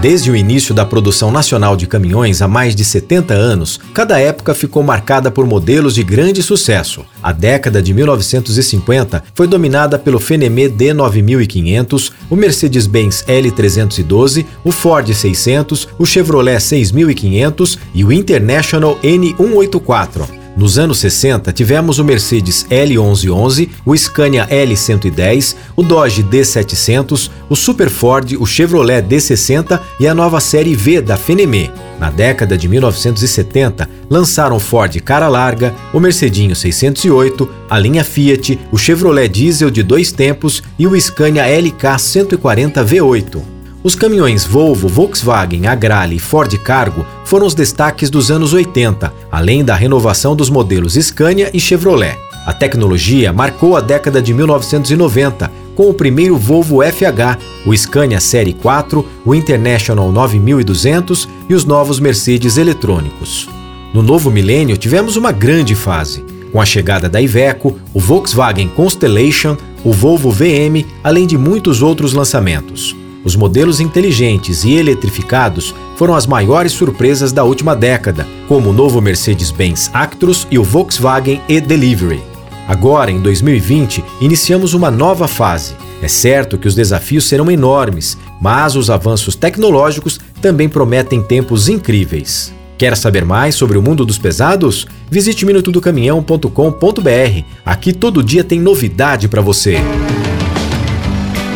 Desde o início da produção nacional de caminhões há mais de 70 anos, cada época ficou marcada por modelos de grande sucesso. A década de 1950 foi dominada pelo Fenemé D9500, o Mercedes-Benz L312, o Ford 600, o Chevrolet 6500 e o International N184. Nos anos 60, tivemos o Mercedes L1111, o Scania L110, o Dodge D700, o Super Ford, o Chevrolet D60 e a nova série V da Fenemé. Na década de 1970, lançaram Ford Cara Larga, o Mercedinho 608, a linha Fiat, o Chevrolet Diesel de dois tempos e o Scania LK 140 V8. Os caminhões Volvo, Volkswagen, Agrale e Ford Cargo foram os destaques dos anos 80, além da renovação dos modelos Scania e Chevrolet. A tecnologia marcou a década de 1990, com o primeiro Volvo FH, o Scania Série 4, o International 9200 e os novos Mercedes eletrônicos. No novo milênio, tivemos uma grande fase, com a chegada da Iveco, o Volkswagen Constellation, o Volvo VM, além de muitos outros lançamentos. Os modelos inteligentes e eletrificados foram as maiores surpresas da última década, como o novo Mercedes-Benz Actros e o Volkswagen e-Delivery. Agora, em 2020, iniciamos uma nova fase. É certo que os desafios serão enormes, mas os avanços tecnológicos também prometem tempos incríveis. Quer saber mais sobre o mundo dos pesados? Visite minutodocaminhão.com.br. Aqui todo dia tem novidade para você.